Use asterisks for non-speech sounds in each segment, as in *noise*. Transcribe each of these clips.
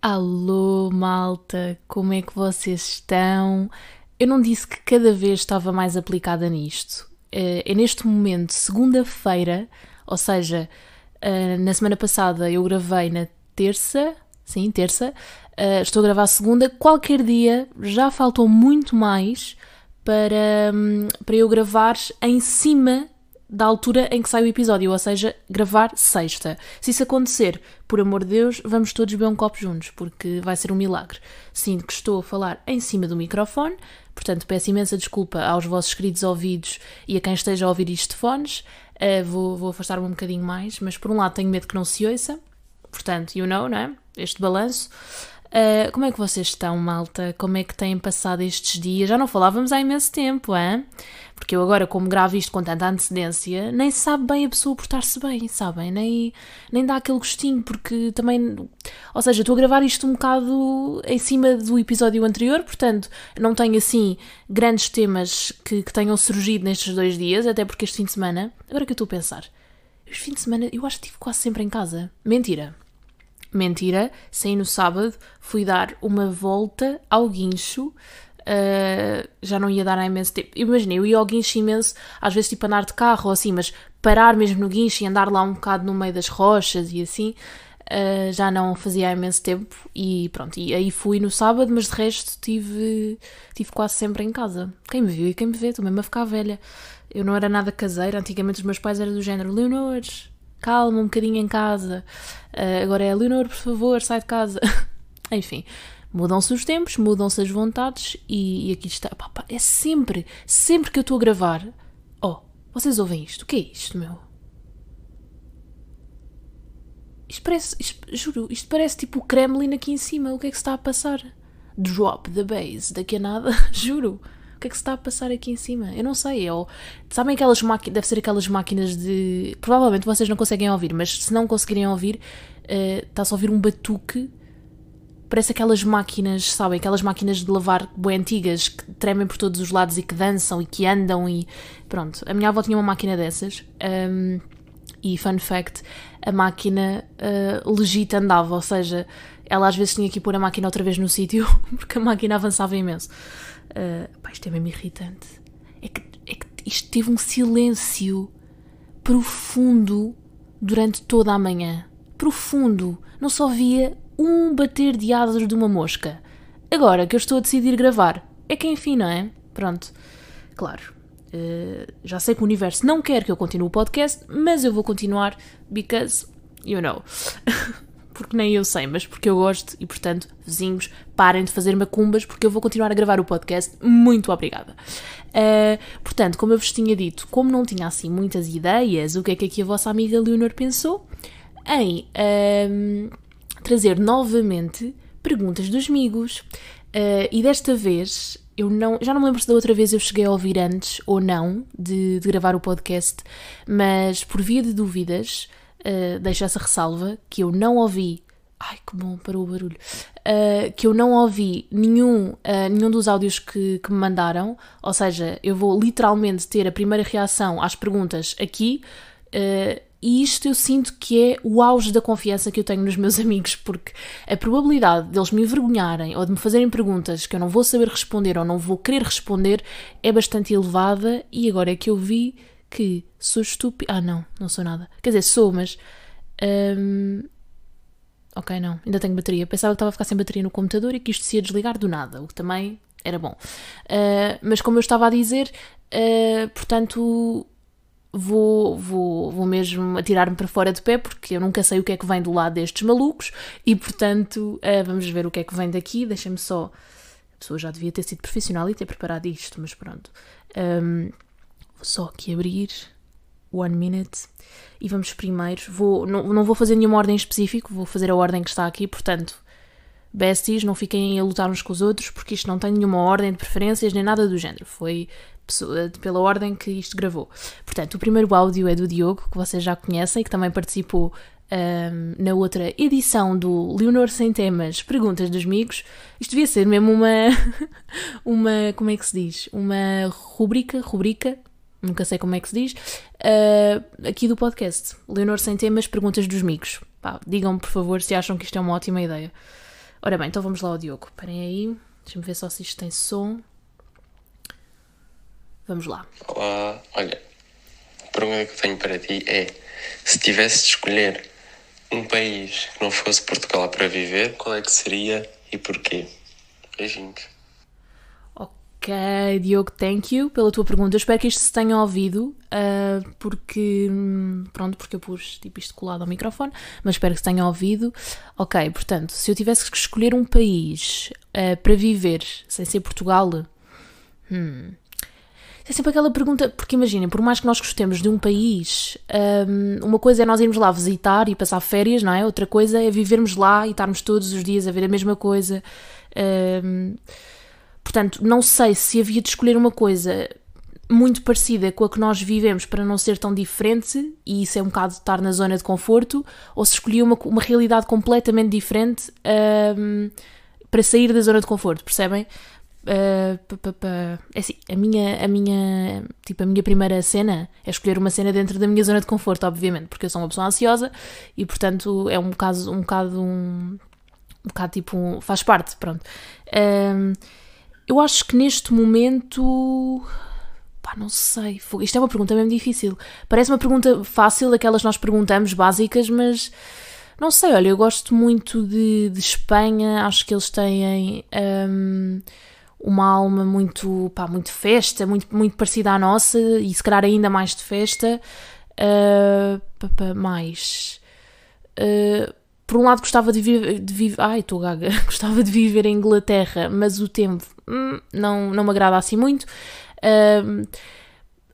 Alô, malta, como é que vocês estão? Eu não disse que cada vez estava mais aplicada nisto. Eh, é neste momento, segunda-feira, ou seja, eh, na semana passada eu gravei na terça, sim, terça, eh, estou a gravar segunda, qualquer dia, já faltou muito mais para, hum, para eu gravar em cima da altura em que sai o episódio, ou seja, gravar sexta. Se isso acontecer, por amor de Deus, vamos todos beber um copo juntos, porque vai ser um milagre. Sinto que estou a falar em cima do microfone, portanto peço imensa desculpa aos vossos queridos ouvidos e a quem esteja a ouvir isto de fones. Uh, vou, vou afastar-me um bocadinho mais, mas por um lado tenho medo que não se ouça, portanto, you know, não é? Este balanço. Uh, como é que vocês estão, malta? Como é que têm passado estes dias? Já não falávamos há imenso tempo, hein? Porque eu agora, como gravo isto com tanta antecedência, nem sabe bem a pessoa portar-se bem, sabem? Nem, nem dá aquele gostinho, porque também. Ou seja, estou a gravar isto um bocado em cima do episódio anterior, portanto, não tenho assim grandes temas que, que tenham surgido nestes dois dias, até porque este fim de semana. Agora que eu estou a pensar, este fim de semana eu acho que estive quase sempre em casa. Mentira. Mentira, saí no sábado, fui dar uma volta ao guincho. Uh, já não ia dar há imenso tempo. Imaginei, eu ia ao guincho imenso, às vezes tipo andar de carro ou assim, mas parar mesmo no guincho e andar lá um bocado no meio das rochas e assim, uh, já não fazia há imenso tempo. E pronto, e aí fui no sábado, mas de resto tive, tive quase sempre em casa. Quem me viu e quem me vê, estou mesmo a ficar velha. Eu não era nada caseira, antigamente os meus pais eram do género Leonor, calma um bocadinho em casa. Uh, agora é Leonor, por favor, sai de casa. *laughs* Enfim, mudam-se os tempos, mudam-se as vontades e, e aqui está. Pá, pá, é sempre, sempre que eu estou a gravar. Oh, vocês ouvem isto? O que é isto, meu? Isto parece, isto, juro, isto parece tipo o Kremlin aqui em cima. O que é que se está a passar? Drop the base, daqui a nada, *laughs* juro o que é que se está a passar aqui em cima? Eu não sei. Ou, sabem aquelas máquinas, deve ser aquelas máquinas de. Provavelmente vocês não conseguem ouvir, mas se não conseguirem ouvir, uh, está-se a ouvir um batuque. Parece aquelas máquinas, sabem? Aquelas máquinas de lavar bem antigas que tremem por todos os lados e que dançam e que andam e. Pronto. A minha avó tinha uma máquina dessas. Um, e fun fact, a máquina uh, legita andava, ou seja, ela às vezes tinha que pôr a máquina outra vez no sítio *laughs* porque a máquina avançava imenso. Uh, pá, isto é mesmo irritante. É que, é que isto teve um silêncio profundo durante toda a manhã. Profundo. Não só via um bater de asas de uma mosca. Agora que eu estou a decidir gravar, é que enfim, não é? Pronto. Claro. Uh, já sei que o universo não quer que eu continue o podcast, mas eu vou continuar because you know. *laughs* porque nem eu sei, mas porque eu gosto e, portanto, vizinhos, parem de fazer macumbas porque eu vou continuar a gravar o podcast. Muito obrigada. Uh, portanto, como eu vos tinha dito, como não tinha assim muitas ideias, o que é que aqui a vossa amiga Leonor pensou? Em uh, trazer novamente perguntas dos amigos. Uh, e desta vez eu não, já não me lembro se da outra vez eu cheguei a ouvir antes ou não de, de gravar o podcast, mas por via de dúvidas, uh, deixo essa ressalva que eu não ouvi. Ai, que bom, parou o barulho. Uh, que eu não ouvi nenhum, uh, nenhum dos áudios que, que me mandaram. Ou seja, eu vou literalmente ter a primeira reação às perguntas aqui. Uh, e isto eu sinto que é o auge da confiança que eu tenho nos meus *laughs* amigos, porque a probabilidade deles me envergonharem ou de me fazerem perguntas que eu não vou saber responder ou não vou querer responder é bastante elevada. E agora é que eu vi que sou estúpida. Ah, não, não sou nada. Quer dizer, sou, mas. Um... Ok, não, ainda tenho bateria. Pensava que estava a ficar sem bateria no computador e que isto se ia desligar do nada, o que também era bom. Uh, mas como eu estava a dizer, uh, portanto, vou, vou, vou mesmo atirar-me para fora de pé porque eu nunca sei o que é que vem do lado destes malucos e, portanto, uh, vamos ver o que é que vem daqui. Deixem-me só. A pessoa já devia ter sido profissional e ter preparado isto, mas pronto. Um, Vou só aqui abrir one minute e vamos primeiro. Vou, não, não vou fazer nenhuma ordem específica, vou fazer a ordem que está aqui, portanto, besties, não fiquem a lutar uns com os outros, porque isto não tem nenhuma ordem de preferências nem nada do género. Foi pela ordem que isto gravou. Portanto, o primeiro áudio é do Diogo, que vocês já conhecem, que também participou um, na outra edição do Leonor Sem Temas Perguntas dos Amigos. Isto devia ser mesmo uma. *laughs* uma. como é que se diz? Uma rubrica, rubrica nunca sei como é que se diz, uh, aqui do podcast. Leonor Sem Temas, Perguntas dos Migos. Digam-me, por favor, se acham que isto é uma ótima ideia. Ora bem, então vamos lá ao Diogo. Esperem aí. Deixa-me ver só se isto tem som. Vamos lá. Olá, olha, a pergunta que eu tenho para ti é: se tivesse de escolher um país que não fosse Portugal para viver, qual é que seria e porquê? Beijinhos. Ok, Diogo, thank you pela tua pergunta. Eu espero que isto se tenha ouvido, uh, porque. Pronto, porque eu pus tipo, isto colado ao microfone, mas espero que se tenha ouvido. Ok, portanto, se eu tivesse que escolher um país uh, para viver sem ser Portugal. Hum, é sempre aquela pergunta, porque imaginem, por mais que nós gostemos de um país, hum, uma coisa é nós irmos lá visitar e passar férias, não é? Outra coisa é vivermos lá e estarmos todos os dias a ver a mesma coisa. Hum, portanto, não sei se havia de escolher uma coisa muito parecida com a que nós vivemos para não ser tão diferente, e isso é um bocado estar na zona de conforto, ou se escolhia uma, uma realidade completamente diferente hum, para sair da zona de conforto, percebem? Uh, pá, pá, pá. É assim, a minha, a minha, tipo, a minha primeira cena é escolher uma cena dentro da minha zona de conforto, obviamente, porque eu sou uma pessoa ansiosa e, portanto, é um bocado, um bocado, um, um bocado tipo, um- faz parte, pronto. Um, eu acho que neste momento, pá, não sei, isto é uma pergunta mesmo difícil. Parece uma pergunta fácil, daquelas que nós perguntamos, básicas, mas não sei, olha, eu gosto muito de, de Espanha, acho que eles têm hum, uma alma muito, pá, muito festa, muito, muito parecida à nossa e se calhar ainda mais de festa. Uh, pá, pá, mais. Uh, por um lado gostava de viver, de viver ai estou gaga, *laughs* gostava de viver em Inglaterra, mas o tempo hum, não, não me agrada assim muito. Hum,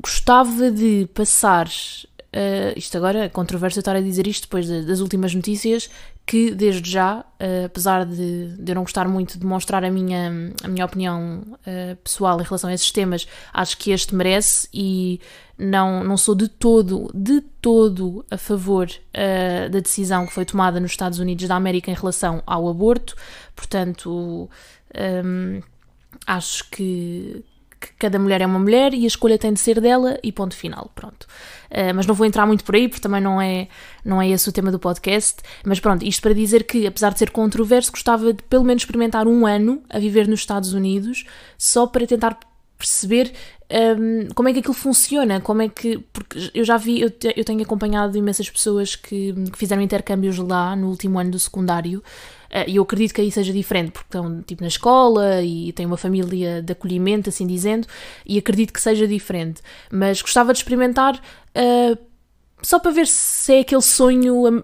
gostava de passar, uh, isto agora é controverso eu estar a dizer isto depois de- das últimas notícias, que desde já, uh, apesar de, de eu não gostar muito de mostrar a minha, a minha opinião uh, pessoal em relação a esses temas, acho que este merece e não, não sou de todo, de todo a favor uh, da decisão que foi tomada nos Estados Unidos da América em relação ao aborto, portanto. um, acho que, que cada mulher é uma mulher e a escolha tem de ser dela e ponto final, pronto. Uh, mas não vou entrar muito por aí porque também não é, não é esse o tema do podcast. Mas pronto, isto para dizer que, apesar de ser controverso, gostava de pelo menos experimentar um ano a viver nos Estados Unidos só para tentar perceber um, como é que aquilo funciona, como é que. Porque eu já vi, eu, te- eu tenho acompanhado imensas pessoas que, que fizeram intercâmbios lá no último ano do secundário. eh, E eu acredito que aí seja diferente, porque estão tipo na escola e têm uma família de acolhimento, assim dizendo, e acredito que seja diferente. Mas gostava de experimentar eh, só para ver se é aquele sonho,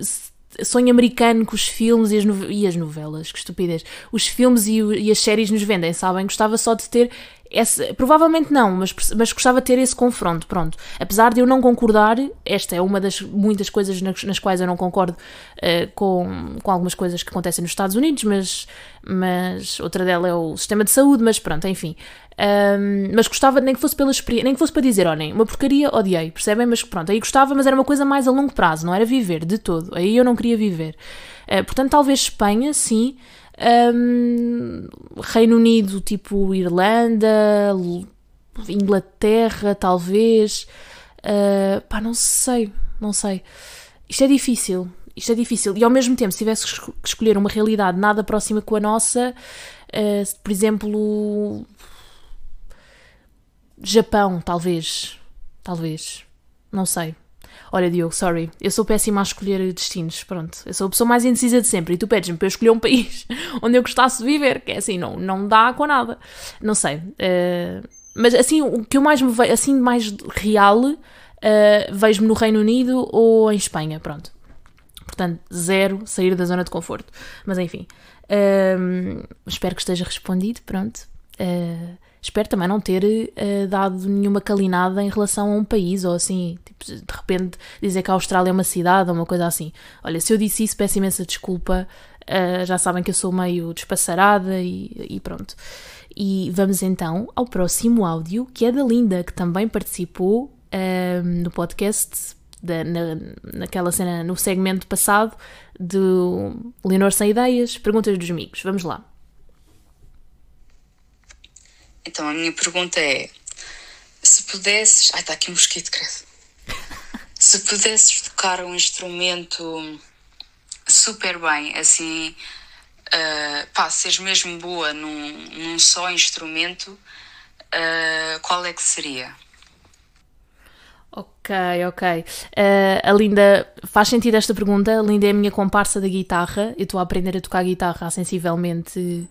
sonho americano que os filmes e as, nove- e as novelas, que estupidez, os filmes e, o- e as séries nos vendem, sabem? Gostava só de ter essa, provavelmente não, mas, mas gostava de ter esse confronto, pronto. Apesar de eu não concordar, esta é uma das muitas coisas nas, nas quais eu não concordo eh, com, com algumas coisas que acontecem nos Estados Unidos, mas, mas outra delas é o sistema de saúde, mas pronto, enfim. Ahm, mas gostava, nem que fosse pela experiência, nem que fosse para dizer, olhem, uma porcaria, odiei, percebem? Mas pronto, aí gostava, mas era uma coisa mais a longo prazo, não era viver de todo. Aí eu não queria viver. Eh, portanto, talvez Espanha, sim. Ahm, Reino Unido, tipo Irlanda, Inglaterra, talvez. Ah, pá, não sei, não sei. Isto é difícil. Isto é difícil. E ao mesmo tempo, se tivesse que esco- que escolher uma realidade nada próxima com a nossa, ah, por exemplo, Japão, talvez. Talvez. Não sei. Olha, Diogo, sorry. Eu sou péssima a escolher destinos. Pronto. Eu sou a pessoa mais indecisa de sempre. E tu pedes-me para eu escolher um *laughs* país onde eu gostasse de viver. Que é assim, não, não dá com nada. Não sei. Eh, mas assim, o que eu mais me vejo, assim, mais real, eh, vejo-me no Reino Unido ou em Espanha. Pronto. Portanto, zero sair da zona de conforto. Mas enfim. Hum, espero que esteja respondido. Pronto. Uh, espero também não ter uh, dado nenhuma calinada em relação a um país ou assim. Tipo, de repente dizer que a Austrália é uma cidade ou uma coisa assim. Olha, se eu disse isso, peço imensa desculpa. Uh, já sabem que eu sou meio despassarada e, e pronto. E vamos então ao próximo áudio, que é da Linda, que também participou um, no podcast da, na, naquela cena, no segmento passado do Leonor Sem Ideias, Perguntas dos Amigos. Vamos lá. Então, a minha pergunta é: se pudesses. Ai, está aqui um mosquito, credo. *laughs* Se pudesses tocar um instrumento super bem, assim, uh, pá, seres mesmo boa num, num só instrumento, uh, qual é que seria? Ok, ok. Uh, a Linda, faz sentido esta pergunta. A Linda é a minha comparsa da guitarra. Eu estou a aprender a tocar guitarra há sensivelmente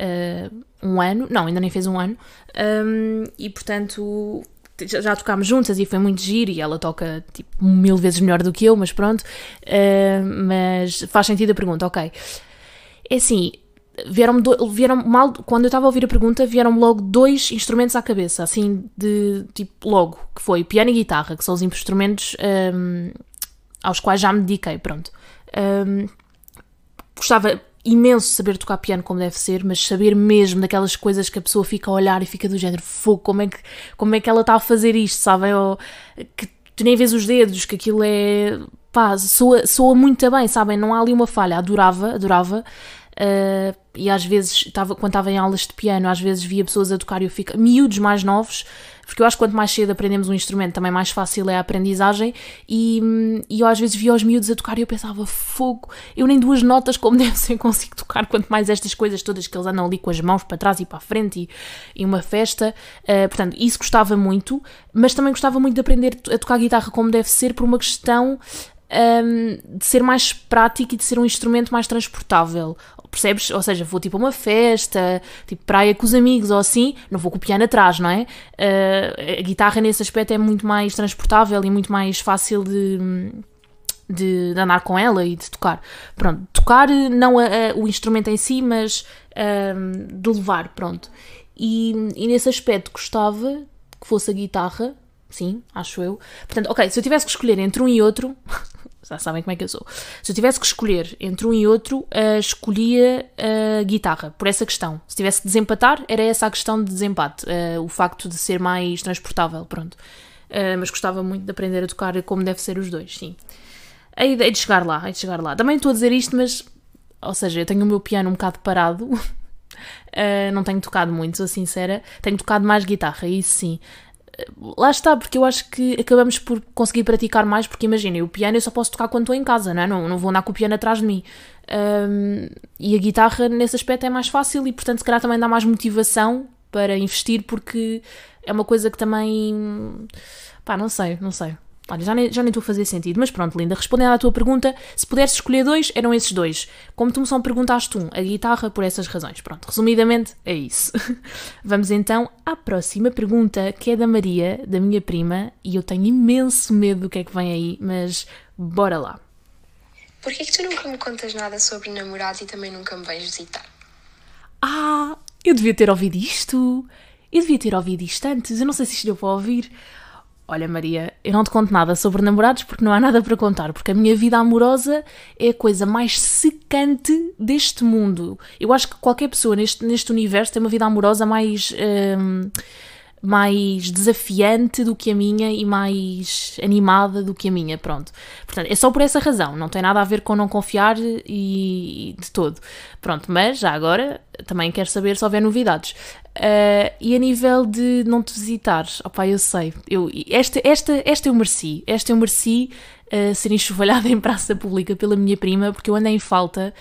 uh, um ano. Não, ainda nem fez um ano. Um, e portanto, já tocámos juntas e foi muito giro e ela toca tipo mil vezes melhor do que eu, mas pronto. Uh, mas faz sentido a pergunta, ok. É assim, vieram, vieram mal, quando eu estava a ouvir a pergunta, vieram logo dois instrumentos à cabeça, assim, de tipo, logo, que foi piano e guitarra, que são os instrumentos um, aos quais já me dediquei, pronto. Um, gostava imenso saber tocar piano como deve ser, mas saber mesmo daquelas coisas que a pessoa fica a olhar e fica do género, fogo, como é que, como é que ela está a fazer isto, sabem? Que tu nem vês os dedos, que aquilo é. pá, soa, soa muito bem, sabem? Não há ali uma falha. Adorava, adorava. Uh, e às vezes, tava, quando estava em aulas de piano, às vezes via pessoas a tocar e eu fico. miúdos mais novos, porque eu acho que quanto mais cedo aprendemos um instrumento, também mais fácil é a aprendizagem. E, e eu às vezes via os miúdos a tocar e eu pensava, fogo, eu nem duas notas como *laughs* deve ser consigo tocar, quanto mais estas coisas todas que eles andam ali com as mãos para trás e para a frente e, e uma festa. Uh, portanto, isso gostava muito, mas também gostava muito de aprender a tocar guitarra como deve ser por uma questão. Um, de ser mais prático e de ser um instrumento mais transportável. Percebes? Ou seja, vou tipo a uma festa, tipo praia com os amigos ou assim, não vou com o piano atrás, não é? Uh, a guitarra nesse aspecto é muito mais transportável e muito mais fácil de, de, de andar com ela e de tocar. Pronto, tocar não a, a, o instrumento em si, mas uh, de levar, pronto. E, e nesse aspecto gostava que fosse a guitarra, sim, acho eu. Portanto, ok, se eu tivesse que escolher entre um e outro, *laughs* já sabem como é que eu sou. Se eu tivesse que escolher entre um e outro, uh, escolhia a uh, guitarra, por essa questão. Se tivesse que desempatar, era essa a questão de desempate, uh, o facto de ser mais transportável, pronto. Uh, mas gostava muito de aprender a tocar como deve ser os dois, sim. Hei de, de chegar lá, hei de chegar lá. Também estou a dizer isto, mas, ou seja, eu tenho o meu piano um bocado parado, *laughs* não tenho tocado muito, sou sincera. Tenho tocado mais guitarra, isso sim lá está, porque eu acho que acabamos por conseguir praticar mais, porque imaginem, o piano eu só posso tocar quando estou em casa, não é? Não, não vou andar com o piano atrás de mim. Um, e a guitarra, nesse aspecto, é mais fácil e, portanto, se calhar também dá mais motivação para investir, porque é uma coisa que também. pá, não sei, não sei. Olha, já nem, já nem estou a fazer sentido, mas pronto, Linda, respondendo à tua pergunta, se pudesse escolher dois, eram esses dois. Como tu me só perguntaste um, a guitarra por essas razões. Pronto, resumidamente, é isso. *laughs* Vamos então à próxima pergunta, que é da Maria, da minha prima, e eu tenho imenso medo do que é que vem aí, mas bora lá. Porquê que tu nunca me contas nada sobre namorados e também nunca me vais visitar? Ah, eu devia ter ouvido isto. Eu devia ter ouvido isto antes, eu não sei se isto deu para ouvir. Olha, Maria, eu não te conto nada sobre namorados porque não há nada para contar, porque a minha vida amorosa é a coisa mais secante deste mundo. Eu acho que qualquer pessoa neste, neste universo tem uma vida amorosa mais. Hum, mais desafiante do que a minha e mais animada do que a minha, pronto. Portanto, é só por essa razão, não tem nada a ver com não confiar e, de todo. Pronto, mas já agora também quero saber se houver novidades. Uh, e a nível de não te visitar, opá, eu sei, eu, esta, esta, esta eu mereci, esta eu mereci uh, ser enxovalhada *laughs* em praça pública pela minha prima, porque eu andei em falta.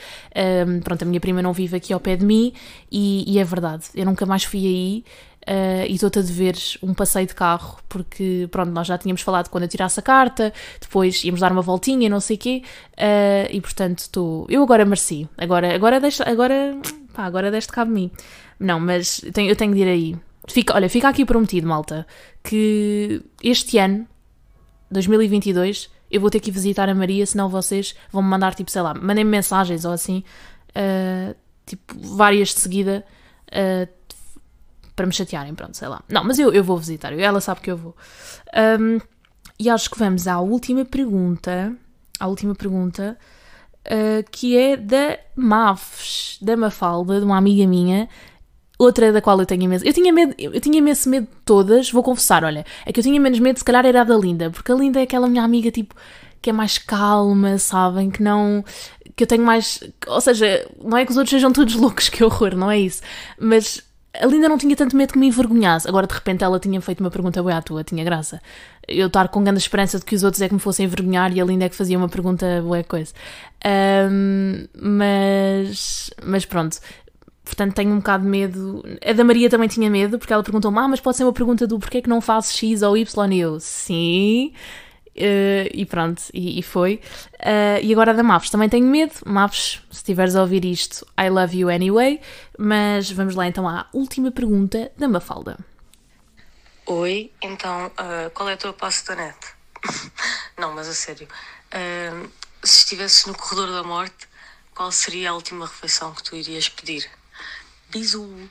Um, pronto, a minha prima não vive aqui ao pé de mim e, e é verdade, eu nunca mais fui aí. Uh, e estou-te a dever um passeio de carro, porque pronto, nós já tínhamos falado quando eu tirasse a carta, depois íamos dar uma voltinha, não sei o quê, uh, e portanto estou. Eu agora mereci, agora, agora deixa, agora, pá, agora deste cabo de mim. Não, mas eu tenho, eu tenho de ir aí. Fica, olha, fica aqui prometido, malta, que este ano, 2022, eu vou ter que ir visitar a Maria, senão vocês vão me mandar, tipo, sei lá, mandem-me mensagens ou assim, uh, tipo, várias de seguida, uh, para me chatearem, pronto, sei lá. Não, mas eu, eu vou visitar, ela sabe que eu vou. Um, e acho que vamos à última pergunta, à última pergunta, uh, que é da Mafs, da Mafalda, de uma amiga minha, outra da qual eu tenho imenso. Eu tinha medo, eu tinha imenso medo de todas, vou confessar, olha, é que eu tinha menos medo, se calhar era a da Linda, porque a Linda é aquela minha amiga, tipo, que é mais calma, sabem? Que não. que eu tenho mais. Ou seja, não é que os outros sejam todos loucos, *laughs* que horror, não é isso. Mas a não tinha tanto medo que me envergonhasse. Agora, de repente, ela tinha feito uma pergunta boa à tua, tinha graça. Eu estar com grande esperança de que os outros é que me fossem envergonhar e a é que fazia uma pergunta boa coisa. Um, mas, mas pronto. Portanto, tenho um bocado de medo. A da Maria também tinha medo, porque ela perguntou-me: Ah, mas pode ser uma pergunta do porquê que não fazes X ou Y? E eu, sim. Uh, e pronto, e, e foi. Uh, e agora da Maps, também tenho medo. Maps, se estiveres a ouvir isto, I love you anyway. Mas vamos lá então à última pergunta da Mafalda. Oi, então, uh, qual é a tua passo da net? *laughs* não, mas a sério. se estivesses no corredor da morte, qual seria a última refeição que tu irias pedir? Bisu!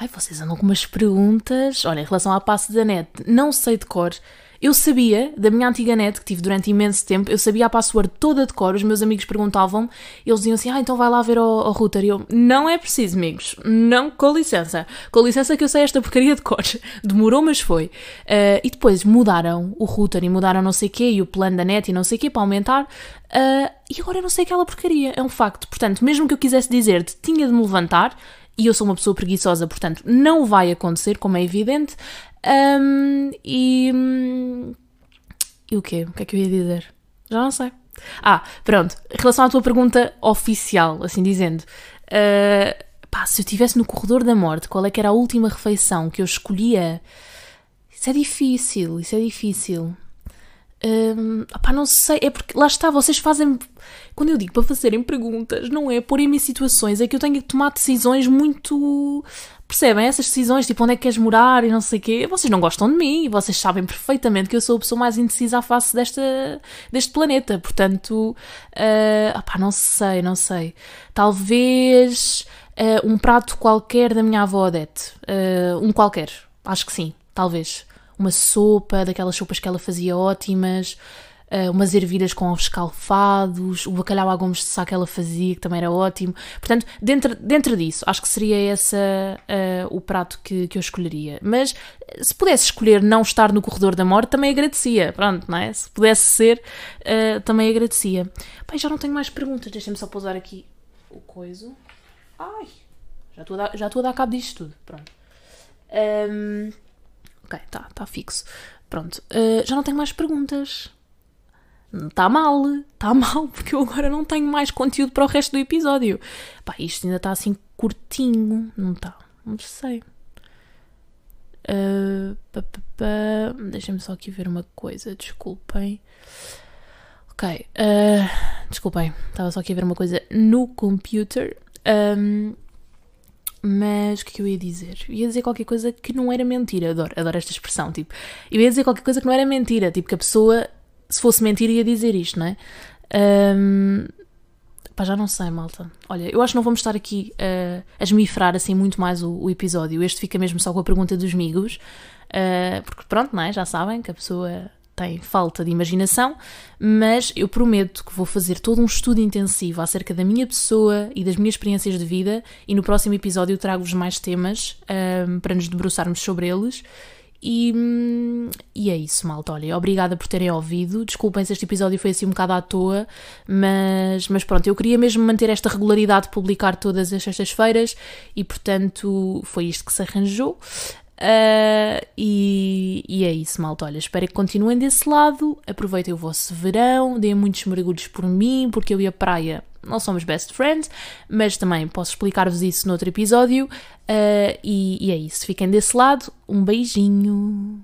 Ai, vocês andam com umas perguntas. Olha, em relação à passo da net, não sei de cor. Eu sabia, da minha antiga net, que tive durante imenso tempo, eu sabia a password toda de cor, os meus amigos perguntavam, eles diziam assim, ah, então vai lá ver ao router. E eu, não é preciso, amigos, não, com licença, com licença que eu sei esta porcaria de cor. *laughs* Demorou, mas foi. Uh, e depois mudaram o router e mudaram não sei o quê, e o plano da net e não sei o quê, para aumentar, uh, e agora eu não sei aquela porcaria, é um facto. Portanto, mesmo que eu quisesse dizer-te, tinha de me levantar, e eu sou uma pessoa preguiçosa, portanto, não vai acontecer, como é evidente. Um, e. E o quê? O que é que eu ia dizer? Já não sei. Ah, pronto. Em relação à tua pergunta oficial, assim dizendo. Uh, pá, se eu estivesse no corredor da morte, qual é que era a última refeição que eu escolhia? Isso é difícil, isso é difícil. Um, opá, não sei, é porque lá está, vocês fazem. Quando eu digo para fazerem perguntas, não é porem-me em situações, é que eu tenho que tomar decisões muito. Percebem? Essas decisões, tipo onde é que queres morar e não sei o quê. Vocês não gostam de mim, vocês sabem perfeitamente que eu sou a pessoa mais indecisa à face desta, deste planeta. Portanto, uh, opá, não sei, não sei. Talvez uh, um prato qualquer da minha avó Odete. Uh, um qualquer, acho que sim, talvez uma sopa, daquelas sopas que ela fazia ótimas, uh, umas ervilhas com ovos escalfados, o bacalhau à gomes de sá que ela fazia, que também era ótimo. Portanto, dentro, dentro disso, acho que seria esse uh, o prato que, que eu escolheria. Mas se pudesse escolher não estar no corredor da morte, também agradecia. Pronto, não é? Se pudesse ser, uh, também agradecia. Pai, já não tenho mais perguntas, deixem-me só pousar aqui o coiso. Ai, já estou a dar, já a dar cabo disto tudo. Pronto. Um, Ok, está tá fixo. Pronto, uh, já não tenho mais perguntas. Está mal, está mal, *laughs* porque eu agora não tenho mais conteúdo para o resto do episódio. Pá, isto ainda está assim curtinho, não está? Não sei. Uh, Deixem-me só aqui ver uma coisa, desculpem. Ok, uh, desculpem, estava só aqui a ver uma coisa no computer. Um, mas o que, é que eu ia dizer? Eu ia dizer qualquer coisa que não era mentira. Adoro, adoro esta expressão. Tipo, eu ia dizer qualquer coisa que não era mentira. Tipo, que a pessoa, se fosse mentira, ia dizer isto, não é? Um, pá, já não sei, malta. Olha, eu acho que não vamos estar aqui uh, a esmifrar assim muito mais o, o, episódio. Este fica mesmo só com a pergunta dos amigos. Uh, porque pronto, não é? Já sabem que a pessoa tem falta de imaginação, mas eu prometo que vou fazer todo um estudo intensivo acerca da minha pessoa e das minhas experiências de vida e no próximo episódio trago-vos mais temas um, para nos debruçarmos sobre eles. E, e, é isso, malta. Olha, obrigada por terem ouvido. Desculpem se este episódio foi assim um bocado à toa, mas, mas pronto, eu queria mesmo manter esta regularidade de publicar todas as sextas-feiras e, portanto, foi isto que se arranjou. Uh, e, e, é isso, malta. Olha, espero que continuem desse lado. Aproveitem o vosso verão, deem muitos mergulhos por mim, porque eu e a praia não somos best friends, mas também posso explicar-vos isso noutro episódio. Uh, e, e é isso. Fiquem desse lado. Um beijinho.